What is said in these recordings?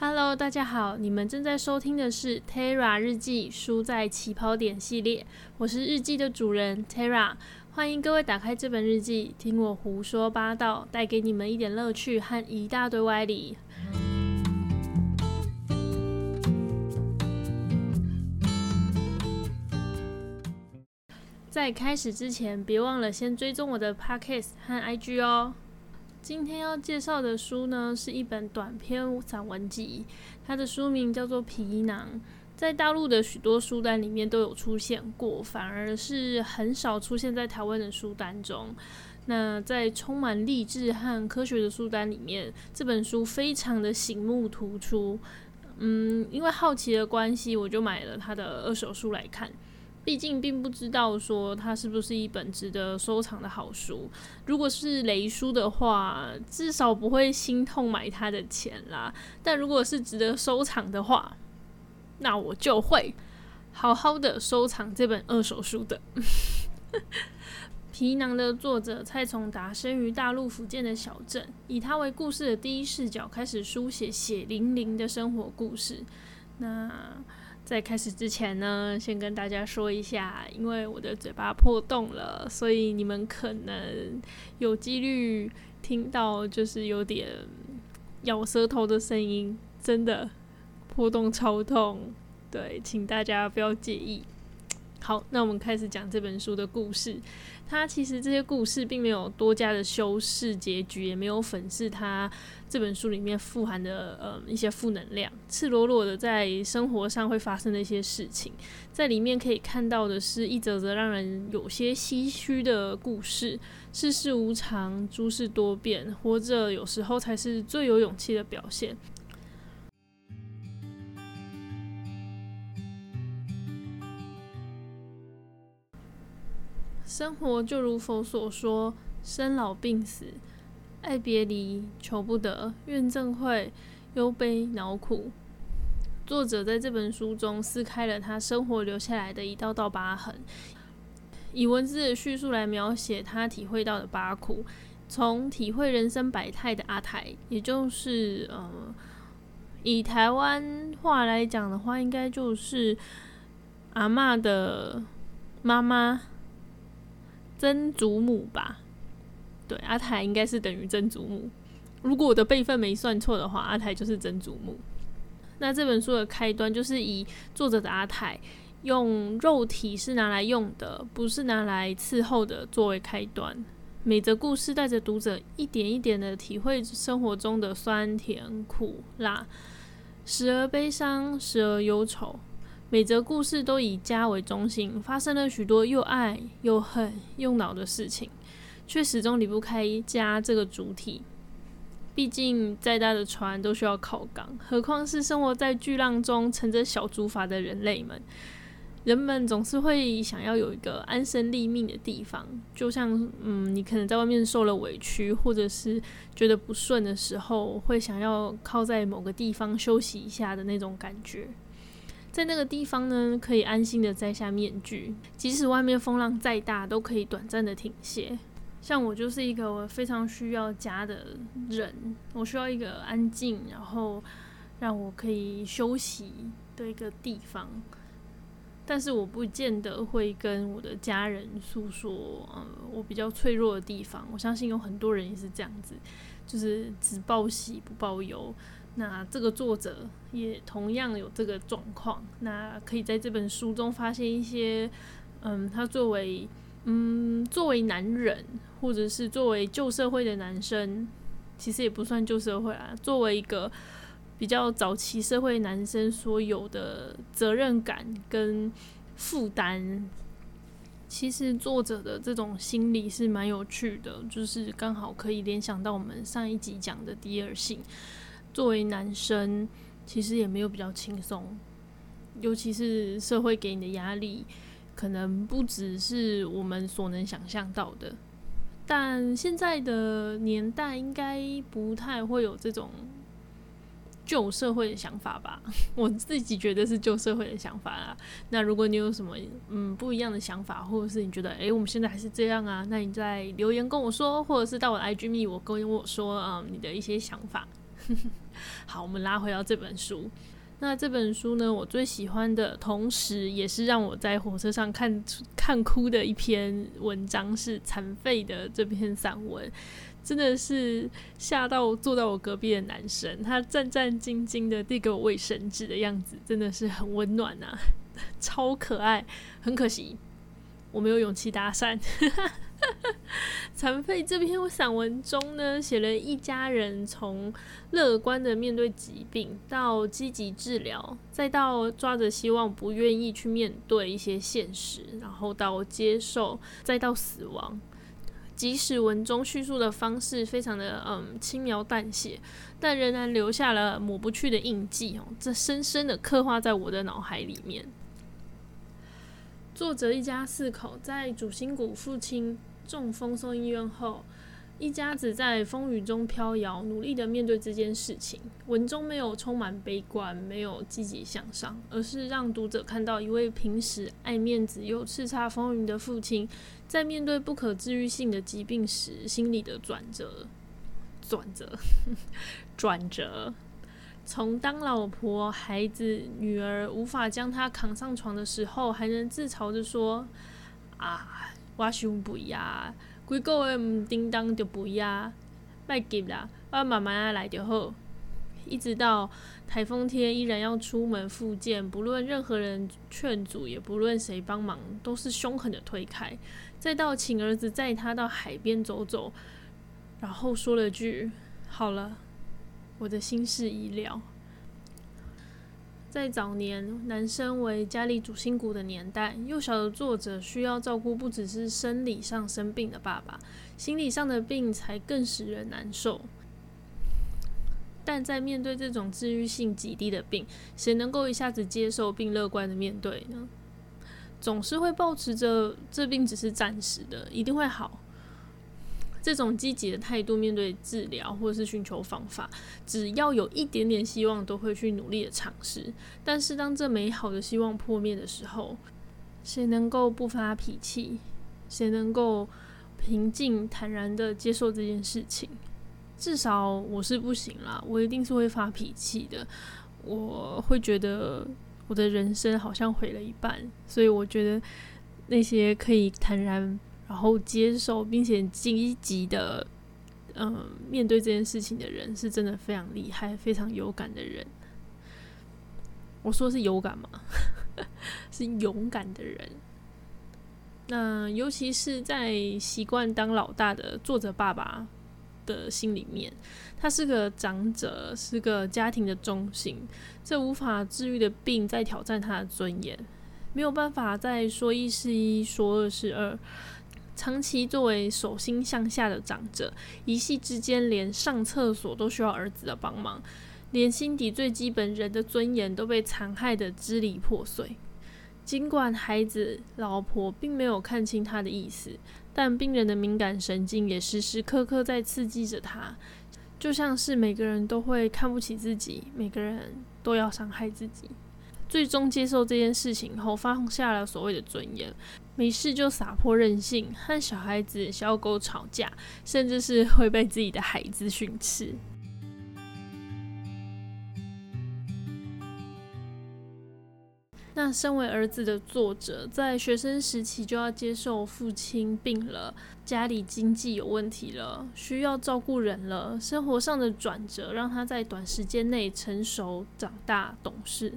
Hello，大家好，你们正在收听的是 Terra 日记书在起跑点系列，我是日记的主人 Terra，欢迎各位打开这本日记，听我胡说八道，带给你们一点乐趣和一大堆歪理。在开始之前，别忘了先追踪我的 Podcast 和 IG 哦。今天要介绍的书呢，是一本短篇散文集，它的书名叫做《皮囊》。在大陆的许多书单里面都有出现过，反而是很少出现在台湾的书单中。那在充满励志和科学的书单里面，这本书非常的醒目突出。嗯，因为好奇的关系，我就买了它的二手书来看。毕竟并不知道说它是不是一本值得收藏的好书。如果是雷书的话，至少不会心痛买它的钱啦。但如果是值得收藏的话，那我就会好好的收藏这本二手书的。皮囊的作者蔡崇达生于大陆福建的小镇，以他为故事的第一视角，开始书写血淋淋的生活故事。那。在开始之前呢，先跟大家说一下，因为我的嘴巴破洞了，所以你们可能有几率听到就是有点咬舌头的声音，真的破洞超痛，对，请大家不要介意。好，那我们开始讲这本书的故事。它其实这些故事并没有多加的修饰结局，也没有粉饰它这本书里面富含的呃一些负能量，赤裸裸的在生活上会发生的一些事情，在里面可以看到的是一则则让人有些唏嘘的故事。世事无常，诸事多变，活着有时候才是最有勇气的表现。生活就如佛所说，生老病死、爱别离、求不得、怨憎会、忧悲恼苦。作者在这本书中撕开了他生活留下来的一道道疤痕，以文字的叙述来描写他体会到的八苦。从体会人生百态的阿台，也就是呃，以台湾话来讲的话，应该就是阿妈的妈妈。曾祖母吧，对，阿台应该是等于曾祖母。如果我的辈分没算错的话，阿台就是曾祖母。那这本书的开端就是以作者的阿台用肉体是拿来用的，不是拿来伺候的作为开端。每则故事带着读者一点一点的体会生活中的酸甜苦辣，时而悲伤，时而忧愁。每则故事都以家为中心，发生了许多又爱又恨又恼的事情，却始终离不开家这个主体。毕竟再大的船都需要靠港，何况是生活在巨浪中乘着小竹筏的人类们。人们总是会想要有一个安身立命的地方，就像嗯，你可能在外面受了委屈，或者是觉得不顺的时候，会想要靠在某个地方休息一下的那种感觉。在那个地方呢，可以安心的摘下面具，即使外面风浪再大，都可以短暂的停歇。像我就是一个我非常需要家的人，我需要一个安静，然后让我可以休息的一个地方。但是我不见得会跟我的家人诉说，呃，我比较脆弱的地方。我相信有很多人也是这样子，就是只报喜不报忧。那这个作者也同样有这个状况，那可以在这本书中发现一些，嗯，他作为，嗯，作为男人，或者是作为旧社会的男生，其实也不算旧社会啊，作为一个比较早期社会男生所有的责任感跟负担，其实作者的这种心理是蛮有趣的，就是刚好可以联想到我们上一集讲的第二性。作为男生，其实也没有比较轻松，尤其是社会给你的压力，可能不只是我们所能想象到的。但现在的年代，应该不太会有这种旧社会的想法吧？我自己觉得是旧社会的想法啦。那如果你有什么嗯不一样的想法，或者是你觉得诶，我们现在还是这样啊？那你在留言跟我说，或者是到我的 IG 密我跟我说啊你的一些想法。好，我们拉回到这本书。那这本书呢，我最喜欢的，同时也是让我在火车上看看哭的一篇文章，是残废的这篇散文。真的是吓到坐在我隔壁的男生，他战战兢兢的递给我卫生纸的样子，真的是很温暖啊，超可爱。很可惜，我没有勇气搭讪。残废这篇散文中呢，写了一家人从乐观的面对疾病，到积极治疗，再到抓着希望不愿意去面对一些现实，然后到接受，再到死亡。即使文中叙述的方式非常的嗯轻描淡写，但仍然留下了抹不去的印记哦，这深深的刻画在我的脑海里面。作者一家四口在主心骨父亲中风送医院后，一家子在风雨中飘摇，努力的面对这件事情。文中没有充满悲观，没有积极向上，而是让读者看到一位平时爱面子又叱咤风云的父亲。在面对不可治愈性的疾病时，心理的转折、转折、转折，从当老婆、孩子、女儿无法将他扛上床的时候，还能自嘲着说：“啊，我胸不呀，几个月唔叮当就不呀，别急啦，我慢慢来就好。”一直到台风天依然要出门复健，不论任何人劝阻，也不论谁帮忙，都是凶狠的推开。再到请儿子载他到海边走走，然后说了句：“好了，我的心事已了。”在早年男生为家里主心骨的年代，幼小的作者需要照顾不只是生理上生病的爸爸，心理上的病才更使人难受。但在面对这种治愈性极低的病，谁能够一下子接受并乐观的面对呢？总是会保持着这病只是暂时的，一定会好。这种积极的态度面对治疗或是寻求方法，只要有一点点希望，都会去努力的尝试。但是当这美好的希望破灭的时候，谁能够不发脾气？谁能够平静坦然的接受这件事情？至少我是不行啦，我一定是会发脾气的。我会觉得。我的人生好像毁了一半，所以我觉得那些可以坦然然后接受并且积极的嗯面对这件事情的人，是真的非常厉害、非常有感的人。我说是有感吗？是勇敢的人。那尤其是在习惯当老大的作者爸爸。的心里面，他是个长者，是个家庭的中心。这无法治愈的病在挑战他的尊严，没有办法再说一是一，说二是二。长期作为手心向下的长者，一夕之间连上厕所都需要儿子的帮忙，连心底最基本人的尊严都被残害的支离破碎。尽管孩子、老婆并没有看清他的意思。但病人的敏感神经也时时刻刻在刺激着他，就像是每个人都会看不起自己，每个人都要伤害自己。最终接受这件事情后，放下了所谓的尊严，没事就撒泼任性，和小孩子、小狗吵架，甚至是会被自己的孩子训斥。那身为儿子的作者，在学生时期就要接受父亲病了，家里经济有问题了，需要照顾人了，生活上的转折让他在短时间内成熟、长大、懂事。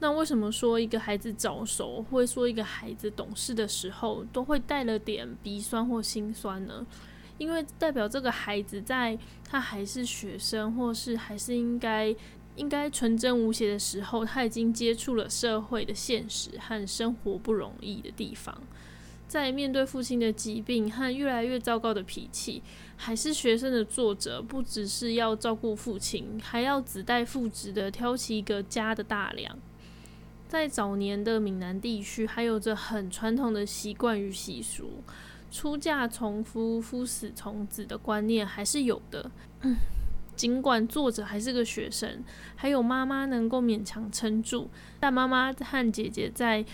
那为什么说一个孩子早熟，或者说一个孩子懂事的时候，都会带了点鼻酸或心酸呢？因为代表这个孩子在他还是学生，或是还是应该。应该纯真无邪的时候，他已经接触了社会的现实和生活不容易的地方。在面对父亲的疾病和越来越糟糕的脾气，还是学生的作者，不只是要照顾父亲，还要子代父职的挑起一个家的大梁。在早年的闽南地区，还有着很传统的习惯与习俗，出嫁从夫，夫死从子的观念还是有的。尽管作者还是个学生，还有妈妈能够勉强撑住，但妈妈和姐姐在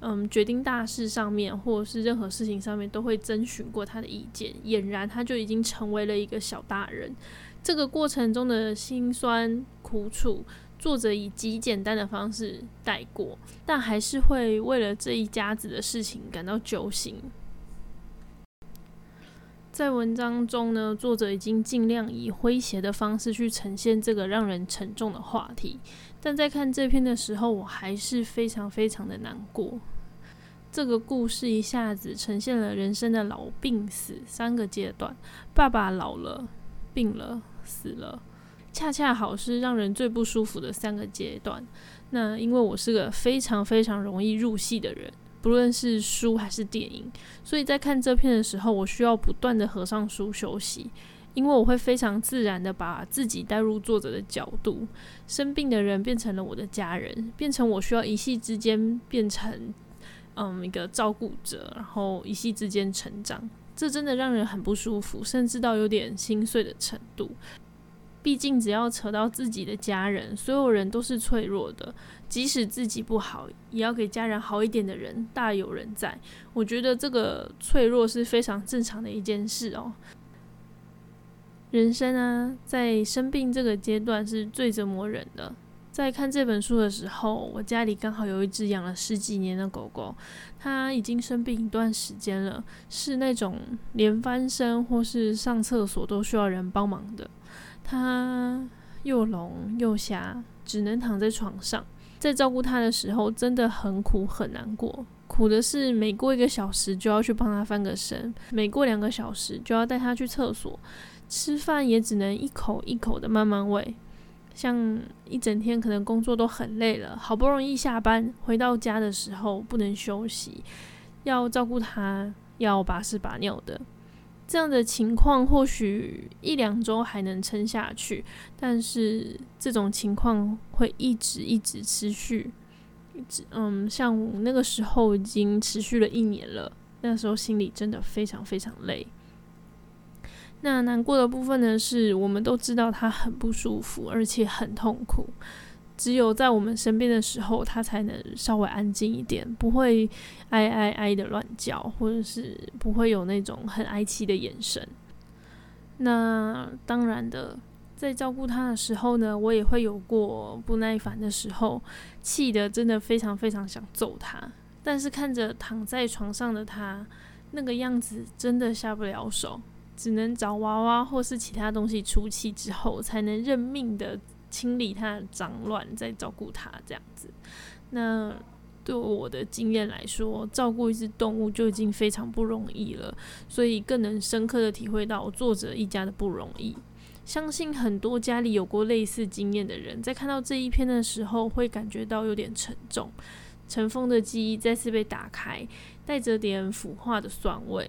嗯决定大事上面，或者是任何事情上面，都会征询过他的意见。俨然他就已经成为了一个小大人，这个过程中的辛酸苦楚，作者以极简单的方式带过，但还是会为了这一家子的事情感到揪心。在文章中呢，作者已经尽量以诙谐的方式去呈现这个让人沉重的话题，但在看这篇的时候，我还是非常非常的难过。这个故事一下子呈现了人生的老、病、死三个阶段。爸爸老了、病了、死了，恰恰好是让人最不舒服的三个阶段。那因为我是个非常非常容易入戏的人。不论是书还是电影，所以在看这篇的时候，我需要不断的合上书休息，因为我会非常自然的把自己带入作者的角度，生病的人变成了我的家人，变成我需要一夕之间变成嗯一个照顾者，然后一夕之间成长，这真的让人很不舒服，甚至到有点心碎的程度。毕竟，只要扯到自己的家人，所有人都是脆弱的。即使自己不好，也要给家人好一点的人大有人在。我觉得这个脆弱是非常正常的一件事哦。人生啊，在生病这个阶段是最折磨人的。在看这本书的时候，我家里刚好有一只养了十几年的狗狗，它已经生病一段时间了，是那种连翻身或是上厕所都需要人帮忙的。他又聋又瞎，只能躺在床上。在照顾他的时候，真的很苦很难过。苦的是每过一个小时就要去帮他翻个身，每过两个小时就要带他去厕所，吃饭也只能一口一口的慢慢喂。像一整天可能工作都很累了，好不容易下班回到家的时候不能休息，要照顾他，要把屎把尿的。这样的情况或许一两周还能撑下去，但是这种情况会一直一直持续，一直嗯，像那个时候已经持续了一年了，那时候心里真的非常非常累。那难过的部分呢，是我们都知道他很不舒服，而且很痛苦。只有在我们身边的时候，他才能稍微安静一点，不会哀哀哀的乱叫，或者是不会有那种很哀戚的眼神。那当然的，在照顾他的时候呢，我也会有过不耐烦的时候，气得真的非常非常想揍他。但是看着躺在床上的他那个样子，真的下不了手，只能找娃娃或是其他东西出气之后，才能认命的。清理它的脏乱，再照顾它，这样子。那对我的经验来说，照顾一只动物就已经非常不容易了，所以更能深刻的体会到作者一家的不容易。相信很多家里有过类似经验的人，在看到这一篇的时候，会感觉到有点沉重。尘封的记忆再次被打开，带着点腐化的酸味。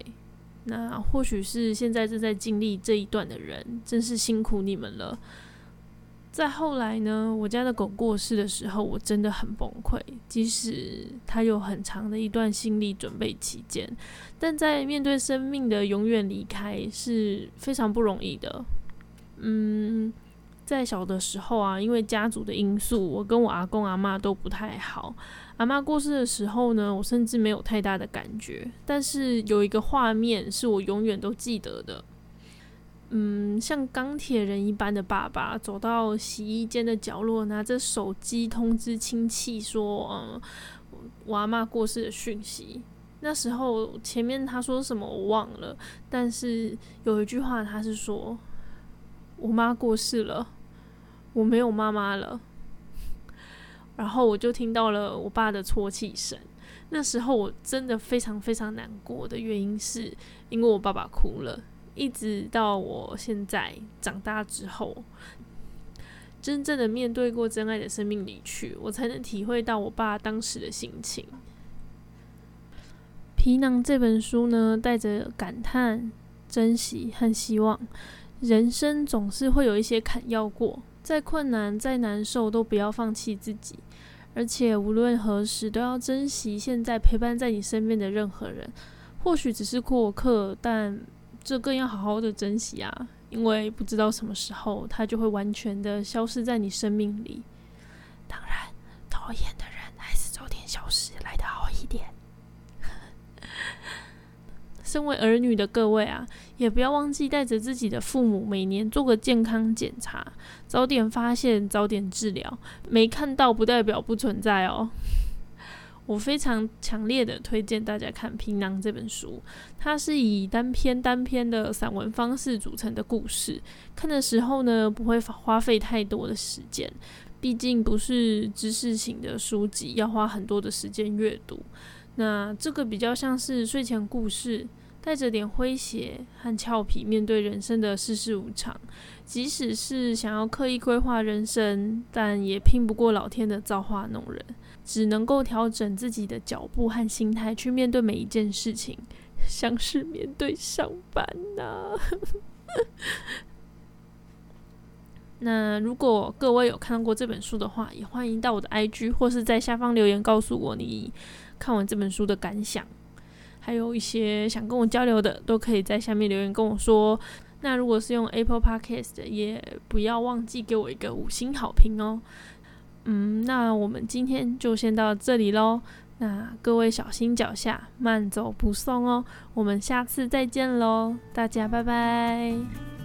那或许是现在正在经历这一段的人，真是辛苦你们了。再后来呢，我家的狗过世的时候，我真的很崩溃。即使它有很长的一段心理准备期间，但在面对生命的永远离开是非常不容易的。嗯，在小的时候啊，因为家族的因素，我跟我阿公阿妈都不太好。阿妈过世的时候呢，我甚至没有太大的感觉。但是有一个画面是我永远都记得的。嗯，像钢铁人一般的爸爸走到洗衣间的角落，拿着手机通知亲戚说：“嗯，我阿妈过世的讯息。”那时候前面他说什么我忘了，但是有一句话他是说：“我妈过世了，我没有妈妈了。”然后我就听到了我爸的啜泣声。那时候我真的非常非常难过的原因是因为我爸爸哭了。一直到我现在长大之后，真正的面对过真爱的生命离去，我才能体会到我爸当时的心情。皮囊这本书呢，带着感叹、珍惜和希望。人生总是会有一些坎要过，再困难、再难受，都不要放弃自己。而且无论何时，都要珍惜现在陪伴在你身边的任何人。或许只是过客，但。这更要好好的珍惜啊，因为不知道什么时候它就会完全的消失在你生命里。当然，讨厌的人还是早点消失来的好一点。身为儿女的各位啊，也不要忘记带着自己的父母每年做个健康检查，早点发现，早点治疗。没看到不代表不存在哦。我非常强烈的推荐大家看《皮囊》这本书，它是以单篇单篇的散文方式组成的故事，看的时候呢，不会花费太多的时间，毕竟不是知识型的书籍，要花很多的时间阅读。那这个比较像是睡前故事，带着点诙谐和俏皮，面对人生的世事无常。即使是想要刻意规划人生，但也拼不过老天的造化弄人，只能够调整自己的脚步和心态去面对每一件事情，像是面对上班呐。那如果各位有看过这本书的话，也欢迎到我的 IG 或是在下方留言告诉我你看完这本书的感想，还有一些想跟我交流的，都可以在下面留言跟我说。那如果是用 Apple Podcast，也不要忘记给我一个五星好评哦。嗯，那我们今天就先到这里喽。那各位小心脚下，慢走不送哦。我们下次再见喽，大家拜拜。